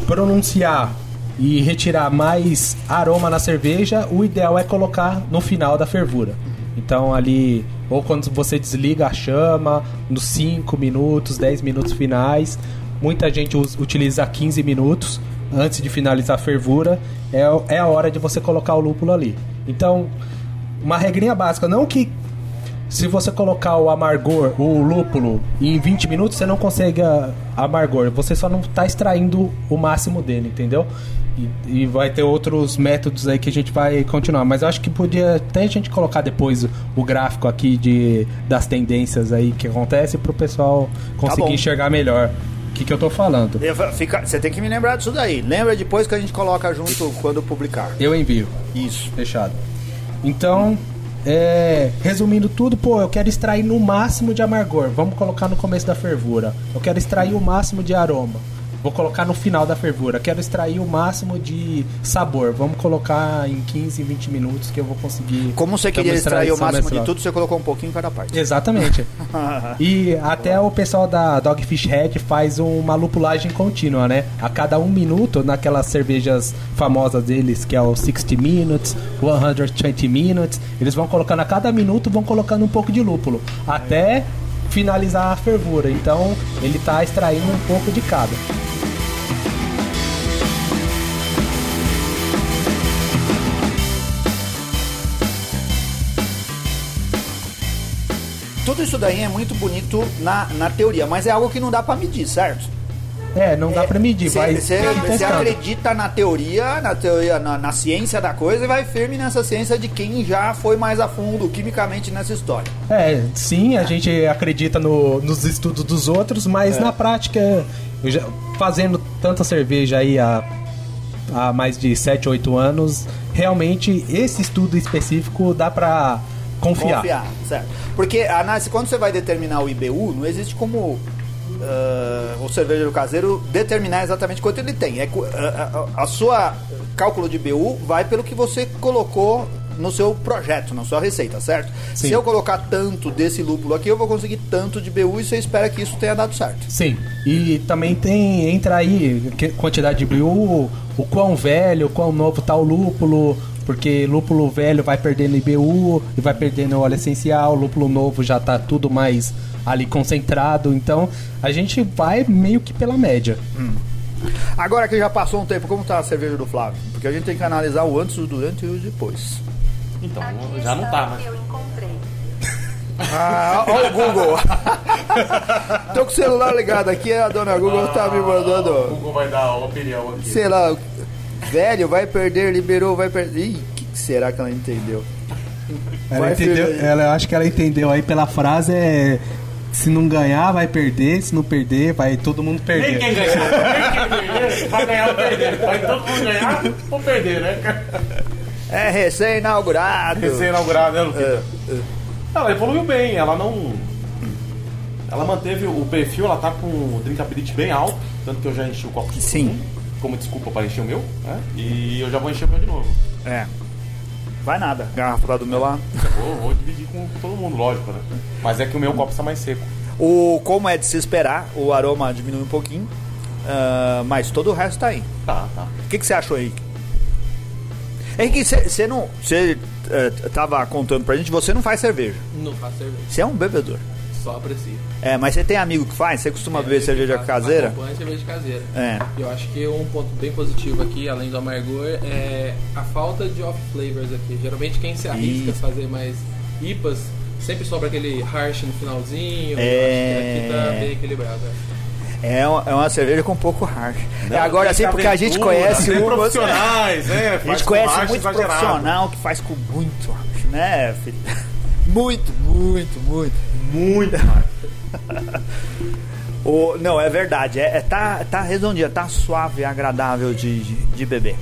pronunciar e retirar mais aroma na cerveja, o ideal é colocar no final da fervura. Então ali, ou quando você desliga a chama, nos 5 minutos, 10 minutos finais. Muita gente utiliza 15 minutos antes de finalizar a fervura. É, é a hora de você colocar o lúpulo ali. Então, uma regrinha básica, não que se você colocar o amargor, o lúpulo, em 20 minutos, você não consegue amargor. Você só não está extraindo o máximo dele, entendeu? E, e vai ter outros métodos aí que a gente vai continuar. Mas eu acho que podia até a gente colocar depois o, gráfico aqui de, das tendências aí que acontece para o pessoal conseguir bom. enxergar melhor. O que, que eu tô falando? Fica- Você tem que me lembrar disso daí. Lembra depois que a gente coloca junto quando publicar. Eu envio. Isso. Fechado. Então, é, resumindo tudo, pô, eu quero extrair no máximo de amargor. Vamos colocar no começo da fervura. Eu quero extrair o máximo de aroma. Vou colocar no final da fervura. Quero extrair o máximo de sabor. Vamos colocar em 15, 20 minutos que eu vou conseguir. Como você queria extrair o máximo de tudo, você colocou um pouquinho em cada parte. Exatamente. E até o pessoal da Dogfish Head faz uma lupulagem contínua, né? A cada um minuto, naquelas cervejas famosas deles, que é o 60 Minutes, 120 Minutes, eles vão colocando a cada minuto, vão colocando um pouco de lúpulo, até finalizar a fervura. Então, ele tá extraindo um pouco de cada. Tudo isso daí é muito bonito na, na teoria, mas é algo que não dá pra medir, certo? É, não dá pra medir, vai Você acredita na teoria, na teoria, na, na ciência da coisa e vai firme nessa ciência de quem já foi mais a fundo quimicamente nessa história. É, sim, a gente acredita no- nos estudos dos outros, mas na prática, já- fazendo tanta cerveja aí há, há mais de 7, 8 anos, realmente esse estudo específico dá pra confiar. Confiar, certo? Porque a análise, quando você vai determinar o IBU, não existe como ah, o cervejeiro caseiro determinar exatamente quanto ele tem. É, a, a- a sua cálculo de IBU vai pelo que você colocou no seu projeto, na sua receita, certo? Sim. Se eu colocar tanto desse lúpulo aqui, eu vou conseguir tanto de BU e você espera que isso tenha dado certo. Sim, e também tem, entra aí quantidade de BU, o, o quão velho, o quão novo tá o lúpulo, porque lúpulo velho vai perdendo IBU e vai perdendo óleo essencial, lúpulo novo já tá tudo mais ali concentrado, então a gente vai meio que pela média. Agora que já passou um tempo, como tá a cerveja do Flávio? Porque a gente tem que analisar o antes, o durante e o depois. Então, Aqui já não está tá, o mas. que eu encontrei. Ah, olha o Google. Tô com o celular ligado aqui, a dona Google tá me O mandando. Google vai dar uma opinião aqui. Sei lá, velho, vai perder, liberou, vai perder. Ih, o que que será que ela entendeu? Ela Vai, entendeu, aí. ela, eu acho que ela entendeu aí pela frase é se não ganhar vai perder, se não perder vai todo mundo Nem perder. quem ganhou, nem quem perder, vai ganhar ou perder. Vai todo mundo ganhar ou perder, né? É recém-inaugurado. Recém-inaugurado, né, Luquita? É, Ela evoluiu bem, ela não. Ela manteve o perfil, ela tá com o drinkability bem alto, tanto que eu já enchi o copo de Sim. Como desculpa para encher o meu, né? E eu já vou encher o meu de novo. É. Vai nada. Garrafa lá do meu lado. Vou, vou dividir com todo mundo, lógico, né? Mas é que o meu copo está mais seco. O, como é de se esperar, o aroma diminui um pouquinho. ah, mas todo o resto tá aí. Tá, tá. O que, que você achou, Henrique? Henrique, você não. Você eh, tava contando pra gente, você não faz cerveja. Não faço cerveja, Você é um bebedor. Só aprecio. É, mas você tem amigo que faz? Você costuma É, beber eu cerveja faço- caseira? Acompanho cerveja caseira. É. Eu acho que um ponto bem positivo aqui, além do amargor, é a falta de off flavors aqui. Geralmente quem se arrisca a fazer mais IPAs, sempre sobra aquele harsh no finalzinho. É. Eu acho que aqui tá bem equilibrado. é. É uma, é uma cerveja com pouco harsh. É, agora tem sim, porque a gente conhece uma. profissionais, né? A gente conhece muito exagerado. profissional que faz com muito harsh, né, filho? Muito, muito, muito. Muito. O, não, é verdade. É, é- tá, tá redondinha, tá suave, agradável de, de, de beber.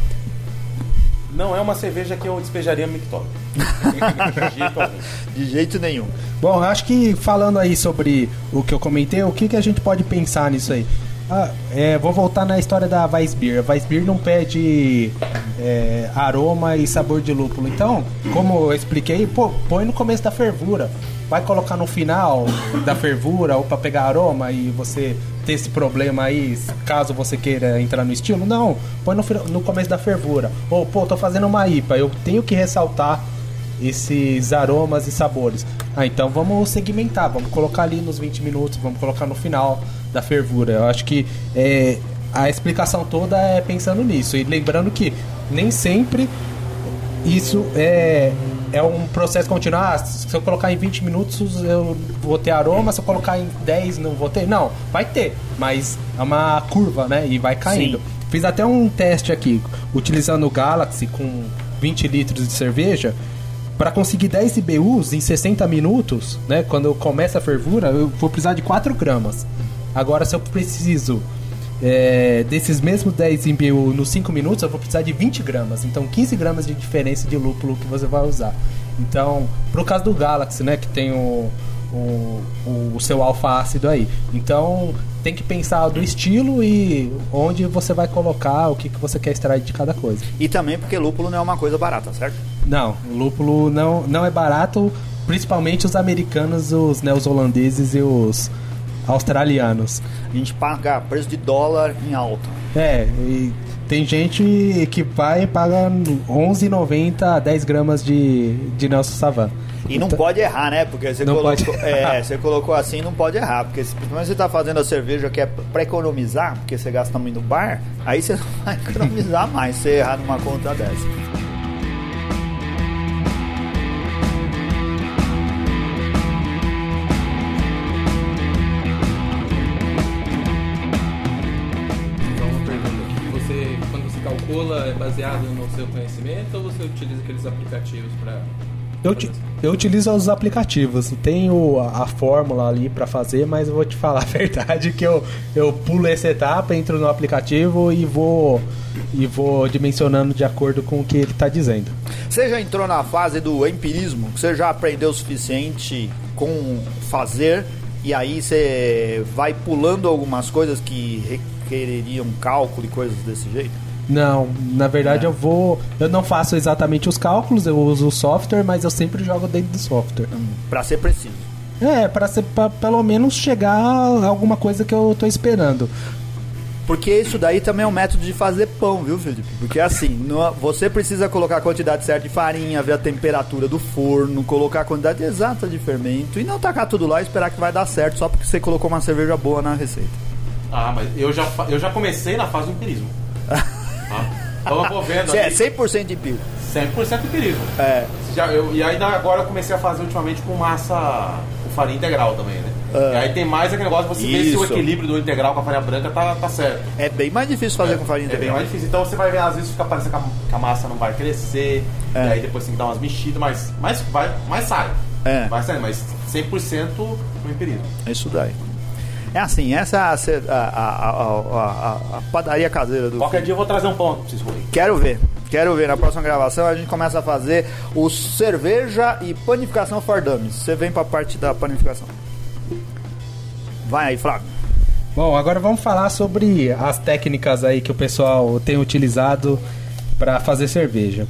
Não é uma cerveja que eu despejaria no mictório. De jeito algum. De jeito nenhum. Bom, eu acho que falando aí sobre o que eu comentei, o que, que a gente pode pensar nisso aí? Ah, é, vou voltar na história da Weissbier. A Weissbier não pede é, aroma e sabor de lúpulo. Então, como eu expliquei, pô, põe no começo da fervura. Vai colocar no final da fervura ou para pegar aroma e você ter esse problema aí, caso você queira entrar no estilo. Não, põe no, no começo da fervura. Ou, pô, tô fazendo uma IPA, eu tenho que ressaltar esses aromas e sabores. Ah, então vamos segmentar, vamos colocar ali nos 20 minutos, vamos colocar no final da fervura. Eu acho que é, a explicação toda é pensando nisso. E lembrando que nem sempre isso é, é um processo contínuo. Ah, se eu colocar em 20 minutos eu vou ter aroma, se eu colocar em 10 não vou ter. Não, vai ter, mas é uma curva, né? E vai caindo. Sim. Fiz até um teste aqui, utilizando o Galaxy com 20 litros de cerveja. Para conseguir 10 IBUs em 60 minutos, né? Quando começa a fervura, eu vou precisar de 4 gramas. Agora, se eu preciso é, desses mesmos 10 IBU nos 5 minutos, eu vou precisar de 20 gramas. Então, 15 gramas de diferença de lúpulo que você vai usar. Então, pro caso do Galaxy, né, que tem o, o, o, o seu alfa ácido aí. Então, tem que pensar do estilo e onde você vai colocar, o que, que você quer extrair de cada coisa. E também porque lúpulo não é uma coisa barata, certo? Não, lúpulo não, não é barato, principalmente os americanos, os neozelandeses e os australianos. A gente paga preço de dólar em alta. É, e tem gente que vai e paga 11,90 10 gramas de, de Nelson Savan. E não Então- pode errar, né? Porque você Não colocou, pode é, você colocou assim, não pode errar. Porque se principalmente você tá fazendo a cerveja que é pra economizar, porque você gasta muito no bar, aí você não vai economizar mais se errar numa conta dessa. Então, uma pergunta aqui. Você, quando você calcula, é baseado no seu conhecimento ou você utiliza aqueles aplicativos para... Eu, eu utilizo os aplicativos. Tenho a, a fórmula ali pra fazer, mas eu vou te falar a verdade que eu, eu pulo essa etapa, entro no aplicativo e vou e vou dimensionando de acordo com o que ele tá dizendo. Você já entrou na fase do empirismo? Você já aprendeu o suficiente com fazer e aí você vai pulando algumas coisas que requereriam cálculo e coisas desse jeito? Não, na verdade eu vou. Eu não faço exatamente os cálculos, eu uso o software, mas eu sempre jogo dentro do software. Pra ser preciso. É, pra, ser, pra pelo menos chegar a alguma coisa que eu tô esperando. Porque isso daí também é um método de fazer pão, viu, Felipe? Porque assim, no- você precisa colocar a quantidade certa de farinha, ver a temperatura do forno, colocar a quantidade exata de fermento e não tacar tudo lá e esperar que vai dar certo só porque você colocou uma cerveja boa na receita. Ah, mas eu já, eu já comecei na fase do empirismo. Tá? Então eu vou vendo é ali, 100% de pio. 100% empirismo. É. Já, eu, e ainda agora eu comecei a fazer ultimamente com massa, com farinha integral também, né? Ah. E aí tem mais aquele negócio de você ver se o Isso. equilíbrio do integral com a farinha branca tá, tá certo. É bem mais difícil fazer com farinha É bem integral. mais difícil. Então você vai ver, às vezes fica parecendo que a, que a massa não vai crescer, É. e aí depois tem que dar umas mexidas, mas, mas, vai, mas sai. É. Vai sair, mas 100% no empirismo. É isso daí. É assim, essa é a, a, a, a, padaria caseira do. Qualquer dia eu vou trazer um pão pra vocês comerem. Quero ver. Quero ver. Na próxima gravação a gente começa a fazer o cerveja e panificação for dummies. Você vem pra parte da panificação. Vai aí, Flávio. Bom, agora vamos falar sobre as técnicas aí que o pessoal tem utilizado para fazer cerveja.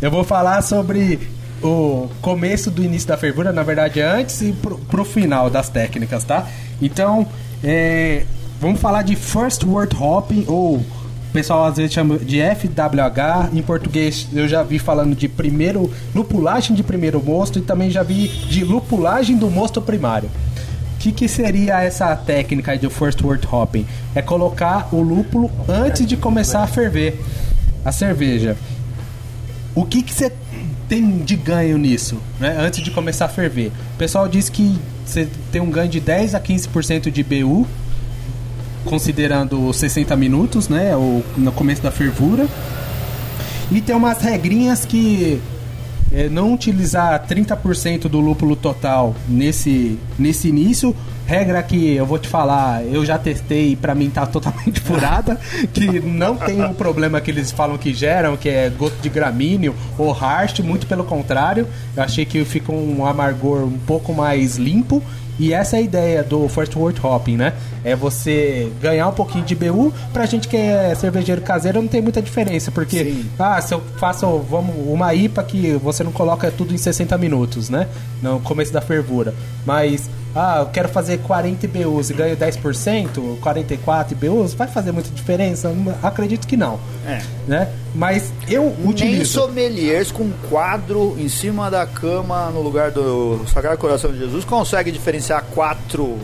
Eu vou falar sobre o começo do início da fervura, na verdade antes e pro, pro final das técnicas, tá? Então, é, vamos falar de First Word Hopping ou o pessoal às vezes chama de FWH, em português eu já vi falando de primeiro lupulagem de primeiro mosto e também já vi de lupulagem do mosto primário. O que, que seria essa técnica de first word hopping? É colocar o lúpulo antes de começar a ferver a cerveja. O que que tem de ganho nisso, né? Antes de começar a ferver. O pessoal diz que você tem um ganho de 10 a 15% de BU, considerando os 60 minutos, né? Ou no começo da fervura. E tem umas regrinhas que é, não utilizar 30% do lúpulo total nesse, nesse início. Regra que eu vou te falar, eu já testei e pra mim tá totalmente furada, que não tem o problema que eles falam que geram, que é gosto de gramíneo ou harsh, muito pelo contrário. Eu achei que fica um amargor um pouco mais limpo. E essa é a ideia do First Word Hopping, né? É você ganhar um pouquinho de BU. Pra gente que é cervejeiro caseiro não tem muita diferença, porque Sim. ah, se eu faço vamos, uma IPA que você não coloca tudo em 60 minutos, né? No começo da fervura. Mas, ah, eu quero fazer 40 IBUs e ganho 10%, 44 IBUs, vai fazer muita diferença? Acredito que não. É. Né? Mas eu Nem utilizo. sommeliers com um quadro em cima da cama no lugar do Sagrado Coração de Jesus consegue diferenciar quatro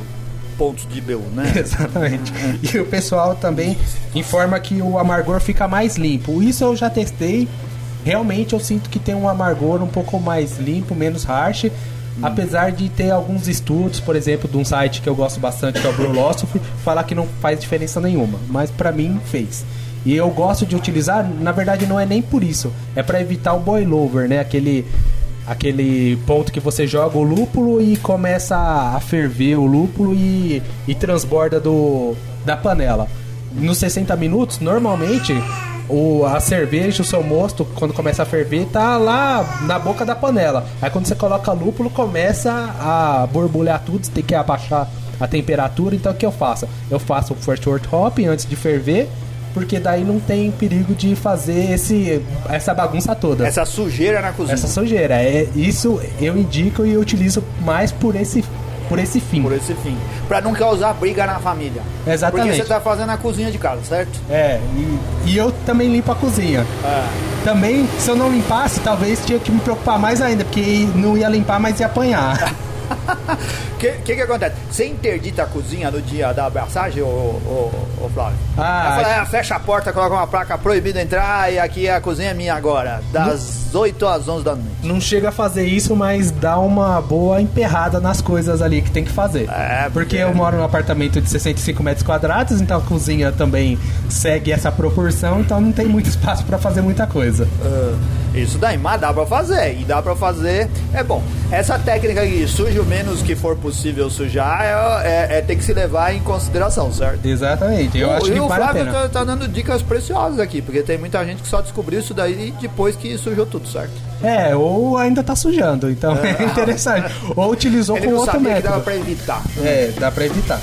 pontos de BU, né? Exatamente. E o pessoal também informa que o amargor fica mais limpo. Isso eu já testei. Realmente eu sinto que tem um amargor um pouco mais limpo, menos harsh. Apesar de ter alguns estudos, por exemplo, de um site que eu gosto bastante, que é o Brulosophy, falar que não faz diferença nenhuma. Mas pra mim fez. E eu gosto de utilizar, na verdade não é nem por isso, é pra evitar o boil over, né? Aquele aquele ponto que você joga o lúpulo e começa a ferver o lúpulo e, e transborda do, da panela. Nos 60 minutos, normalmente, o, a cerveja, o seu mosto, quando começa a ferver, tá lá na boca da panela. Aí quando você coloca lúpulo, começa a borbulhar tudo, você tem que abaixar a temperatura. Então o que eu faço? Eu faço o first wort hopping antes de ferver, porque daí não tem perigo de fazer esse, essa bagunça toda. Essa sujeira na cozinha. Essa sujeira. É, isso eu indico e utilizo mais por esse, por esse fim. Por esse fim. Pra não causar briga na família. Exatamente. Porque você tá fazendo a cozinha de casa, certo? É, e, e eu também limpo a cozinha. É. Também, se eu não limpasse, talvez tinha que me preocupar mais ainda, porque não ia limpar, mas ia apanhar. O que, que que acontece? Você interdita a cozinha no dia da abraçagem, ô, ô, ô Flávio? Ah, "É, fecha a porta, coloca uma placa proibida entrar e aqui a cozinha é minha agora. Das 8 às 11 da noite. não chega a fazer isso, mas dá uma boa emperrada nas coisas ali que tem que fazer. É, porque eu moro num apartamento de 65 metros quadrados, então a cozinha também segue essa proporção, então não tem muito espaço pra fazer muita coisa. Ah, isso daí, mas dá pra fazer. E dá pra fazer. É bom. Essa técnica aqui, suje o menos que for possível sujar, é, é, é ter que se levar em consideração, certo? Exatamente, eu O- acho e que o Flávio tá, tá dando dicas preciosas aqui, porque tem muita gente que só descobriu isso daí depois que sujou tudo, certo? É, ou ainda tá sujando, então é, interessante. Ou utilizou Ele com outro sabia que método. dava pra evitar. É, dá pra evitar.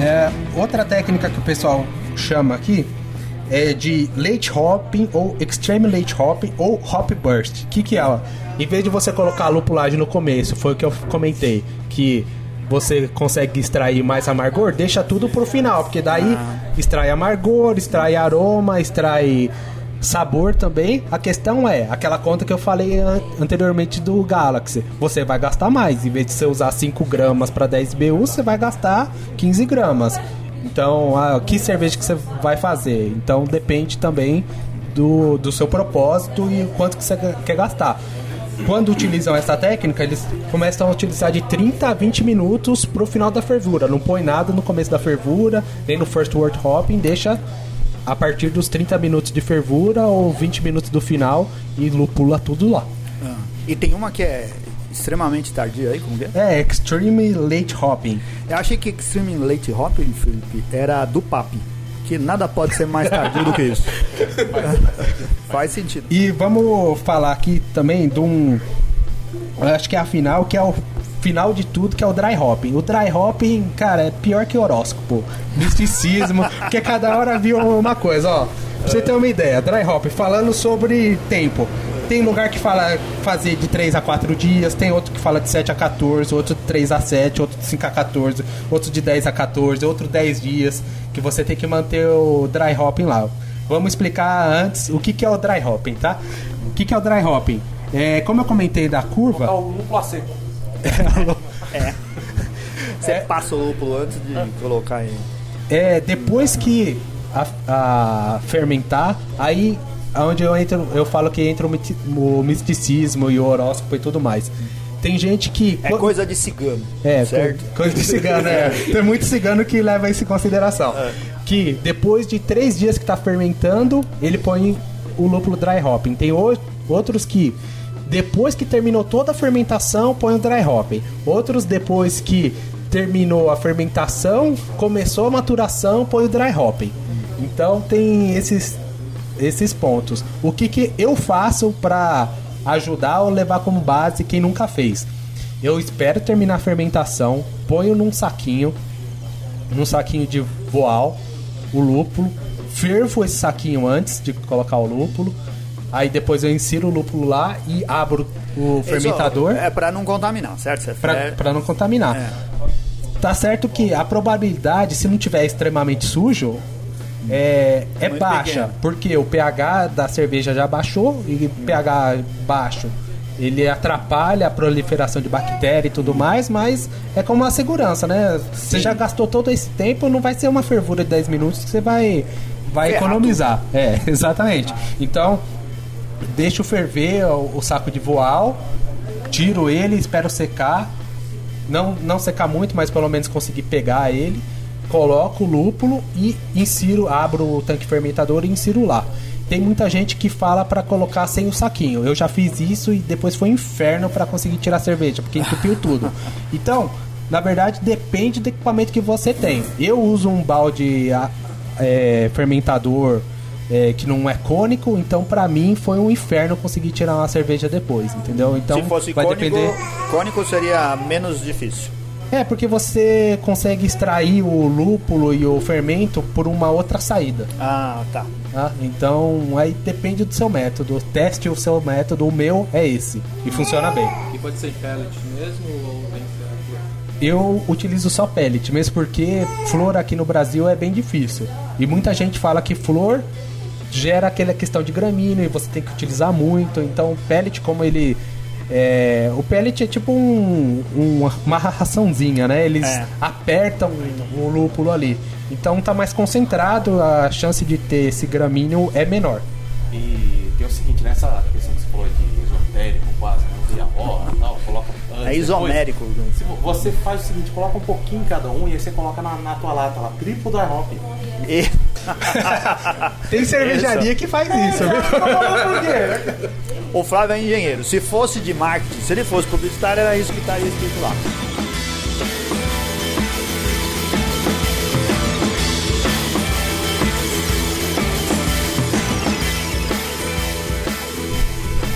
É, outra técnica que o pessoal chama aqui é de late hopping ou extreme late hopping ou hop burst. O que, que é? ó? Em vez de você colocar a lupulagem no começo, foi o que eu comentei, que você consegue extrair mais amargor, deixa tudo pro final, porque daí extrai amargor, extrai aroma, extrai sabor também. A questão é, aquela conta que eu falei an- anteriormente do Galaxy, você vai gastar mais. Em vez de você usar 5 gramas para 10 BU, você vai gastar 15 gramas. Então, ah, que cerveja que você vai fazer? Então, depende também do, do seu propósito e quanto que você quer gastar. Quando utilizam essa técnica, eles começam a utilizar de 30 a 20 minutos pro final da fervura. Não põe nada no começo da fervura, nem no first word hopping, deixa a partir dos 30 minutos de fervura ou 20 minutos do final e lupula tudo lá. Ah. E tem uma que é extremamente tardia aí, como que é? É Extreme Late Hopping. Eu achei que Extreme Late Hopping, Felipe, era do Papi. Que nada pode ser mais tardio do que isso. Faz sentido. E vamos falar aqui também de um. eu Acho que é a final, que é o final de tudo, que é o dry hopping. O dry hopping, cara, é pior que horóscopo. Misticismo, porque cada hora viu uma coisa, ó. Pra você ter uma ideia, dry hopping, falando sobre tempo. Tem lugar que fala fazer de 3 a 4 dias, tem outro que fala de 7 a 14, outro de 3 a 7, outro de 5 a 14, outro de 10 a 14, outro 10 dias, que você tem que manter o dry hopping lá. Vamos explicar antes o que, que é o dry hopping, tá? O que, que é o dry hopping? É, como eu comentei da curva, Tá o lúpulo seco. Você É. passa o lúpulo antes de colocar em. é depois que a, a fermentar, aí onde eu entro, eu falo que entra o, misticismo e o horóscopo e tudo mais. Tem gente que É coisa de cigano. É, certo? co- coisa de cigano, é. Tem muito cigano que leva isso em consideração. É. Que depois de três dias que tá fermentando, ele põe o lúpulo dry hopping. Tem outros que depois que terminou toda a fermentação, põe o dry hopping. Outros depois que terminou a fermentação, começou a maturação, põe o dry hopping. Então tem esses esses pontos. O que, que eu faço para ajudar ou levar como base quem nunca fez? Eu espero terminar a fermentação, ponho num saquinho, num saquinho de voal, o lúpulo, fervo esse saquinho antes de colocar o lúpulo, aí depois eu insiro o lúpulo lá e abro o fermentador Isso, é pra não contaminar, certo? Para pra não contaminar. É. Tá certo que a probabilidade, se não tiver extremamente sujo, é, é Muito baixa, pequena. porque o pH da cerveja já baixou e pH baixo ele atrapalha a proliferação de bactéria e tudo mais, mas é como uma segurança, né? Você já gastou todo esse tempo, não vai ser uma fervura de 10 minutos que você vai, vai economizar. É, exatamente. Então, deixo ferver o, o saco de voal, tiro ele, espero secar, não, não secar muito, mas pelo menos conseguir pegar ele, coloco o lúpulo e insiro, abro o tanque fermentador e insiro lá. Tem muita gente que fala para colocar sem o saquinho. Eu já fiz isso e depois foi um inferno para conseguir tirar a cerveja, porque entupiu tudo. Então, na verdade, depende do equipamento que você tem. Eu uso um balde a- é, fermentador é, que não é cônico, então para mim foi um inferno conseguir tirar uma cerveja depois, entendeu? Então Se fosse vai cônico, depender. cônico seria menos difícil. É, porque você consegue extrair o lúpulo e o fermento por uma outra saída. Ah, tá. Tá? Então, aí depende do seu método. Teste o seu método. O meu é esse. E funciona bem. E pode ser pellet mesmo ou tem que ser? Eu utilizo só pellet, mesmo porque flor aqui no Brasil é bem difícil. E muita gente fala que flor gera aquela questão de gramíneo e você tem que utilizar muito. Então, o pellet, como ele. é, o pellet é tipo um- um- uma raçãozinha, né? Eles É. apertam o lúpulo ali. Então tá mais concentrado, a chance de ter esse gramíneo é menor. E tem o seguinte, nessa questão que você falou de esotérico, quase, não via roda e tal, coloca. antes, É isomérico. depois. Se vo- você faz o seguinte, coloca um pouquinho em cada um e aí você coloca na, na tua lata lá, triplo da hop. E- Tem cervejaria que faz isso, viu? o Flávio é engenheiro. Se fosse de marketing, se ele fosse publicitário, era isso que estaria escrito lá.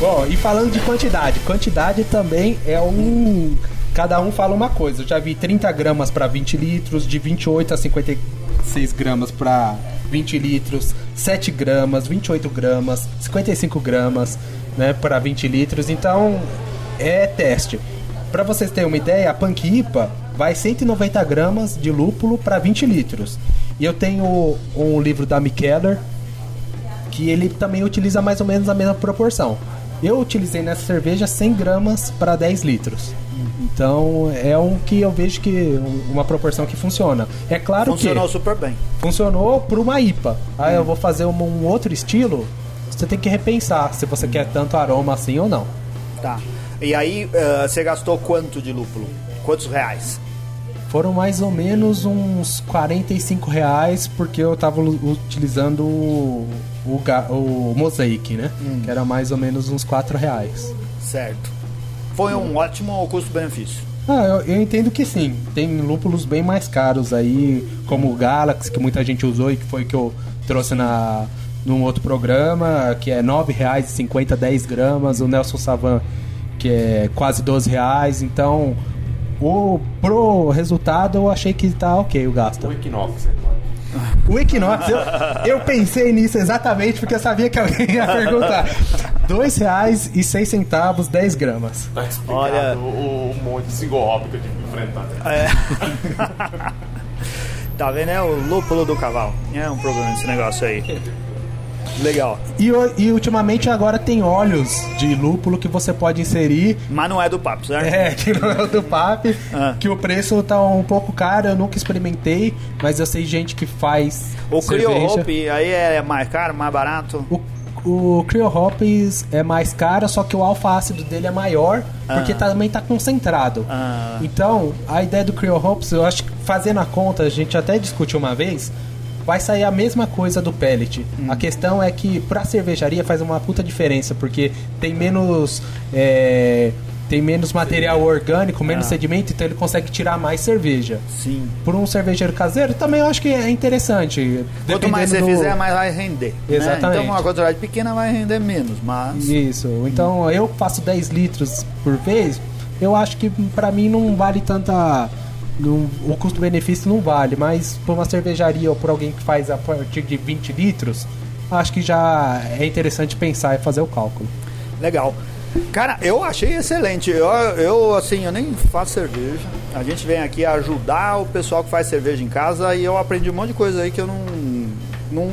Bom, e falando de quantidade, quantidade também é um. Cada um fala uma coisa. Eu já vi 30 gramas para 20 litros, de 28 a 56 gramas para 20 litros, 7 gramas, 28 gramas, 55 gramas, né, para 20 litros. Então, é teste. Para vocês terem uma ideia, a Punk IPA vai 190 gramas de lúpulo para 20 litros. E eu tenho um livro da Mikeller, que ele também utiliza mais ou menos a mesma proporção. Eu utilizei nessa cerveja 100 gramas para 10 litros. Então é um que eu vejo que uma proporção que funciona. É claro Funcionou que super bem. funcionou para uma IPA. Aí eu vou fazer um, um outro estilo. Você tem que repensar se você quer tanto aroma assim ou não. Tá. E aí, eh, você gastou quanto de lúpulo? Quantos reais? Foram mais ou menos uns 45 reais porque eu tava u- utilizando o, o, Mosaic, né? Que era mais ou menos uns 4 reais. Certo. Foi um ótimo custo-benefício. Ah, eu, eu entendo que sim. Tem lúpulos bem mais caros aí, como o Galaxy, que muita gente usou e que foi que eu trouxe na num outro programa, que é R$ 9,50, 10 gramas. O Nelson Savan, que é quase 12 reais. Então, o, pro resultado, eu achei que tá ok o gasto. O Equinox. O Equinox, eu, eu pensei nisso exatamente porque eu sabia que alguém ia perguntar. R$ 2,06, 10 gramas. Tá explicado Olha- o, o monte de single hop que eu tive que enfrentar. Tá vendo? É o lúpulo do cavalo. É um problema esse negócio aí. Legal. E, e ultimamente agora tem óleos de lúpulo que você pode inserir Mas não é do papo, certo? É, que não é do PAP, Ah. que o preço tá um pouco caro, eu nunca experimentei, mas eu sei gente que faz O cerveja. Hope aí é mais caro, mais barato? O, o Cryo Hops é mais caro, só que o alfa ácido dele é maior, porque Ah. também tá concentrado. Ah. Então, a ideia do Cryo Hops, eu acho que fazendo a conta, a gente até discutiu uma vez, vai sair a mesma coisa do pellet. Hum. A questão é que pra cervejaria faz uma puta diferença, porque tem menos. é, tem menos material orgânico, menos Ah. sedimento, então ele consegue tirar mais cerveja. Sim. Por um cervejeiro caseiro, também eu acho que é interessante. Quanto mais você do- fizer, mais vai render. né? Exatamente. Então uma quantidade pequena vai render menos, mas. Isso. Então eu faço 10 litros por vez. Eu acho que pra mim não vale tanta. Não- o custo-benefício não vale, mas por uma cervejaria ou por alguém que faz a partir de 20 litros, acho que já é interessante pensar e fazer o cálculo. Legal. Cara, eu achei excelente. Eu, eu, assim, eu nem faço cerveja. A gente vem aqui ajudar o pessoal que faz cerveja em casa e eu aprendi um monte de coisa aí que eu não, não,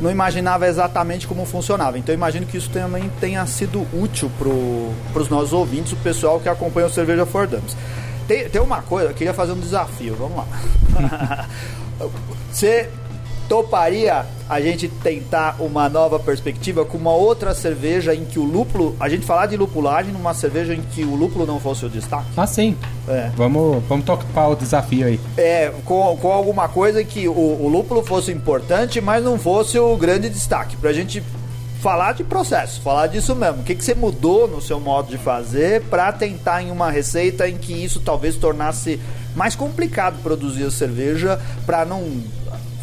não imaginava exatamente como funcionava. Então eu imagino que isso também tenha sido útil para os nossos ouvintes, o pessoal que acompanha o Cerveja for Dummies. Tem, tem uma coisa, eu queria fazer um desafio, vamos lá. Você toparia a gente tentar uma nova perspectiva com uma outra cerveja em que o lúpulo, a gente falar de lupulagem numa cerveja em que o lúpulo não fosse o destaque? Ah, sim. É. Vamos, vamos tocar o desafio aí. É, com, com alguma coisa que o, o lúpulo fosse importante, mas não fosse o grande destaque. Pra gente falar de processo, falar disso mesmo. O que, que você mudou no seu modo de fazer para tentar em uma receita em que isso talvez tornasse mais complicado produzir a cerveja para não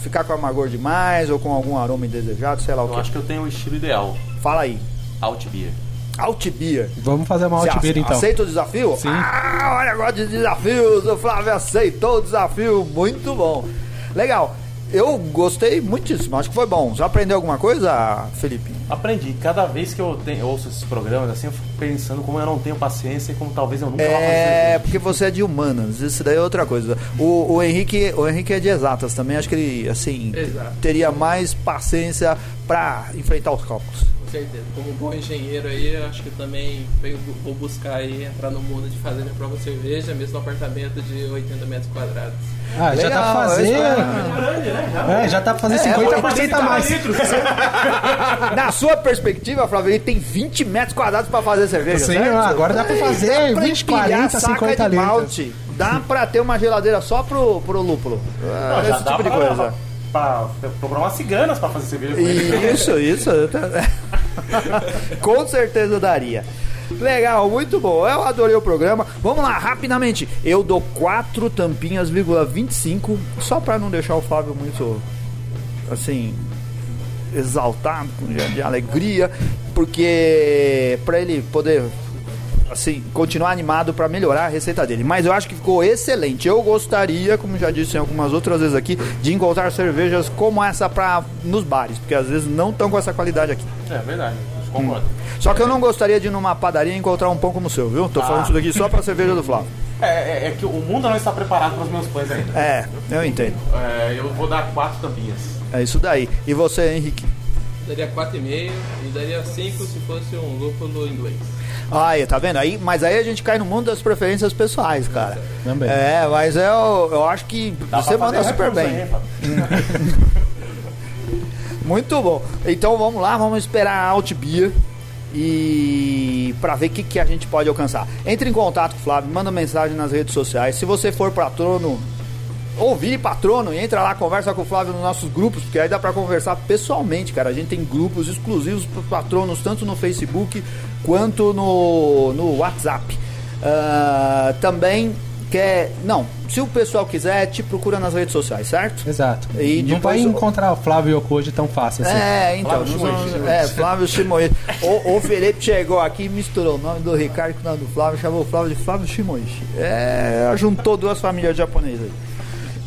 ficar com amargor demais ou com algum aroma indesejado, sei lá o Eu que. acho que eu tenho o estilo ideal. Fala aí. Alt Beer. Alt Beer. Vamos fazer uma Você alt beer então. Aceita o desafio? Sim. Ah, olha, gosto de desafios. O Flávio aceitou o desafio. Muito bom. Legal. Eu gostei muitíssimo. Acho que foi bom. Já aprendeu alguma coisa, Felipe? Aprendi. Cada vez que eu, tenho, eu ouço esses programas, assim, eu fico pensando como eu não tenho paciência e como talvez eu nunca vá fazer É, porque você é de humanas. Isso daí é outra coisa. O, o Henrique, o Henrique é de exatas também. Acho que ele, assim, Exato. teria mais paciência pra enfrentar os cálculos. Com certeza. Como bom engenheiro aí, eu acho que também venho, vou buscar aí entrar no mundo de fazer minha própria cerveja, mesmo no apartamento de 80 metros quadrados. Ah, já Legal, dá pra fazer. isso É, já pra fazer É, 50% a mais. Na sua perspectiva, Flávio, ele tem 20 metros quadrados pra fazer cerveja, Sim, certo? agora dá pra fazer Dá pra 20, empilhar 40, saca 50 de litros. malte. Dá pra ter uma geladeira só pro, pro lúpulo. Não, Ah, já esse dá tipo de pra, coisa. Pra, pra procurar umas ciganas pra fazer cerveja com ele. Isso, isso. Com certeza daria. Legal, muito bom. Eu adorei o programa. Vamos lá, rapidamente. Eu dou 4 tampinhas, vírgula 25, só pra não deixar o Flávio muito assim exaltado, de, alegria, porque pra ele poder assim, continuar animado pra melhorar a receita dele. Mas eu acho que ficou excelente. Eu gostaria, como já disse em algumas outras vezes aqui, de encontrar cervejas como essa pra, nos bares, porque às vezes não estão com essa qualidade aqui. É verdade, concordo. Só que eu não gostaria de ir numa padaria e encontrar um pão como o seu, viu? Tô Ah. falando isso daqui só pra cerveja do Flávio. É, é, é que o mundo não está preparado para os meus pães ainda. É, eu entendo. É, eu vou dar quatro tampinhas. É isso daí. E você, Henrique? Daria 4,5 e daria 5 se fosse um lúpulo inglês. Aí, tá vendo? Aí, mas aí a gente cai no mundo das preferências pessoais, cara. Também. É, mas eu, eu acho que Dá você manda super bem. aí. Muito bom. Então vamos lá, vamos esperar a Alt Beer e para ver o que, que a gente pode alcançar. Entre em contato com o Flávio, manda mensagem nas redes sociais. Se você for patrono, ou vire patrono e entra lá, conversa com o Flávio nos nossos grupos, porque aí dá pra conversar pessoalmente, cara. A gente tem grupos exclusivos para patronos, tanto no Facebook quanto no, no WhatsApp. Ah, também quer. Não, se o pessoal quiser, te procura nas redes sociais, certo? Exato. E não vai depois- encontrar o Flávio Yokoji tão fácil assim. É, então. Flávio não é, Flávio Chimoishi. o, o Felipe chegou aqui e misturou o nome do Ricardo com o nome do Flávio, chamou o Flávio de Flávio Chimoishi. É, juntou duas famílias japonesas aí.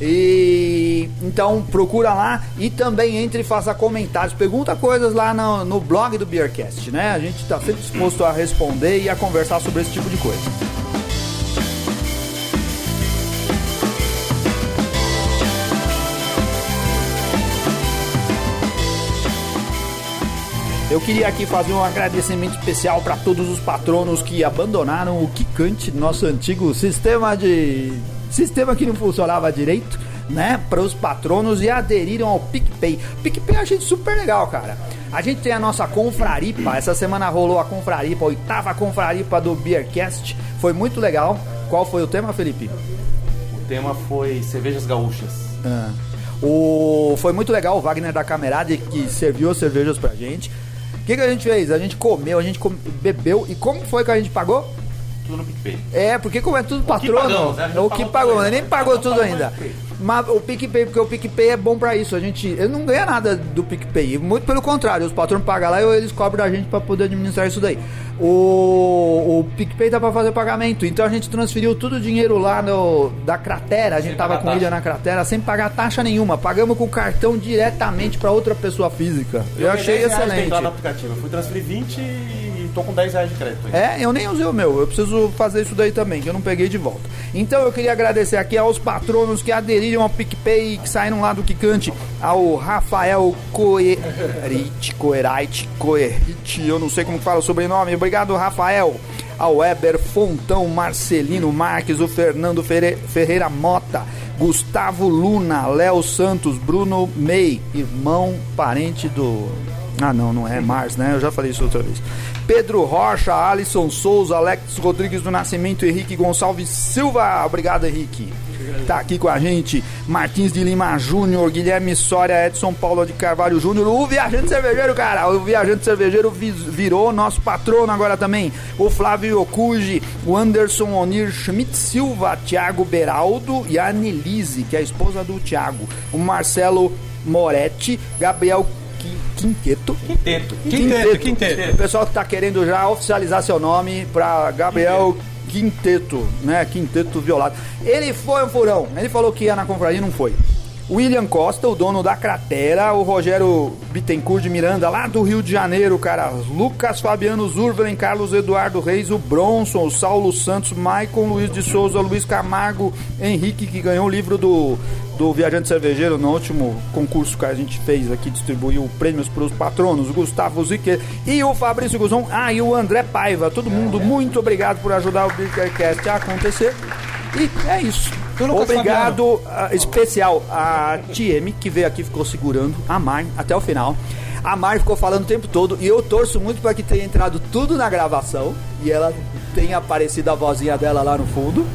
E então procura lá e também entre e faça comentários, pergunta coisas lá no, no blog do Beercast, né? A gente está sempre disposto a responder e a conversar sobre esse tipo de coisa. Eu queria aqui fazer um agradecimento especial para todos os patronos que abandonaram o Kikante, nosso antigo sistema de sistema que não funcionava direito, né, para os patronos e aderiram ao PicPay. PicPay eu achei super legal, cara. A gente tem a nossa confraripa, essa semana rolou a confraripa, a oitava confraripa do Beercast, foi muito legal. Qual foi o tema, Felipe? O tema foi cervejas gaúchas. Ah. O... Foi muito legal o Wagner da Camerade que serviu as cervejas pra gente. O que, que a gente fez? A gente comeu, a gente com- bebeu e como foi que a gente pagou? Tudo no PicPay. É, porque como é tudo patrono, né? O que pagou né? nem pagou tudo ainda. Mas o PicPay, porque o PicPay é bom pra isso. A gente, ele não ganha nada do PicPay. Muito pelo contrário, os patrões pagam lá e eles cobram da gente pra poder administrar isso daí. O, o PicPay dá pra fazer pagamento. Então a gente transferiu todo o dinheiro lá no, da cratera. A gente Sem tava com ilha na cratera sem pagar taxa nenhuma. Pagamos com o cartão diretamente pra outra pessoa física. Eu, achei 10 reais de excelente. entrada no aplicativo. Eu fui transferir 20 e tô com 10 reais de crédito aí. É, eu nem usei o meu, eu preciso fazer isso daí também, que eu não peguei de volta. Então eu queria agradecer aqui aos patronos que aderiram ao PicPay que saíram lá do Kikante, ao Rafael Coerite, Coerite, Coerite, eu não sei como fala o sobrenome, obrigado Rafael. Ao Weber Fontão, Marcelino Marques, o Fernando Fere- Ferreira Mota, Gustavo Luna, Léo Santos, Bruno May, irmão, parente do. Ah, não, não é Mars, né? Eu já falei isso outra vez. Pedro Rocha, Alisson Souza, Alex Rodrigues do Nascimento, Henrique Gonçalves Silva. Obrigado, Henrique. Tá aqui com a gente. Martins de Lima Júnior, Guilherme Soria, Edson Paulo de Carvalho Júnior. O Viajante Cervejeiro, cara. O Viajante Cervejeiro vi- virou nosso patrono agora também. O Flávio Okuji, o Anderson Onir Schmidt Silva, Thiago Beraldo e a Anelise, que é a esposa do Thiago. O Marcelo Moretti, Gabriel Quinteto. Quinteto. Quinteto, quinteto. O pessoal que tá querendo já oficializar seu nome pra Gabriel Quinteto, né? Quinteto Violado. Ele foi um furão. Ele falou que ia na confraria e não foi. William Costa, o dono da cratera, o Rogério Bittencourt de Miranda, lá do Rio de Janeiro, cara. Lucas Fabiano Zurvelen, Carlos Eduardo Reis, o Bronson, o Saulo Santos, Maicon Luiz de Souza, Luiz Camargo, Henrique, que ganhou o livro do, do Viajante Cervejeiro no último concurso que a gente fez aqui, distribuiu prêmios para os patronos, Gustavo Ziquer e o Fabrício Guzon, ah, e o André Paiva. Todo mundo, muito obrigado por ajudar o Beercast a acontecer. E é isso. Obrigado ah, especial a TM que veio aqui e ficou segurando a Mar até o final. A Mar ficou falando o tempo todo e eu torço muito para que tenha entrado tudo na gravação e ela tenha aparecido a vozinha dela lá no fundo.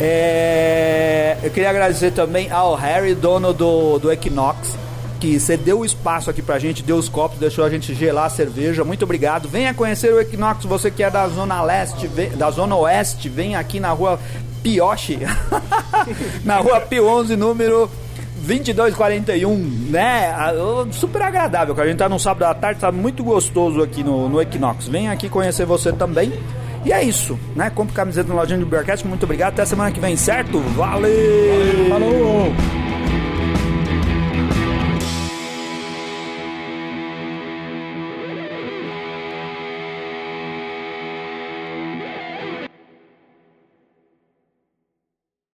É, eu queria agradecer também ao Harry, dono do, do Equinox, que cedeu o espaço aqui pra gente, deu os copos, deixou a gente gelar a cerveja. Muito obrigado. Venha conhecer o Equinox, você que é da Zona Leste, vem- da Zona Oeste, vem aqui na rua Pioche, na rua Pio 11, número 2241, né? Ah, Super agradável, que a gente tá num sábado à tarde, tá muito gostoso aqui no, no Equinox. Vem aqui conhecer você também. E é isso, né? Compre camiseta no lojinha do Bearcast. Muito obrigado. Até semana que vem, certo? Valeu!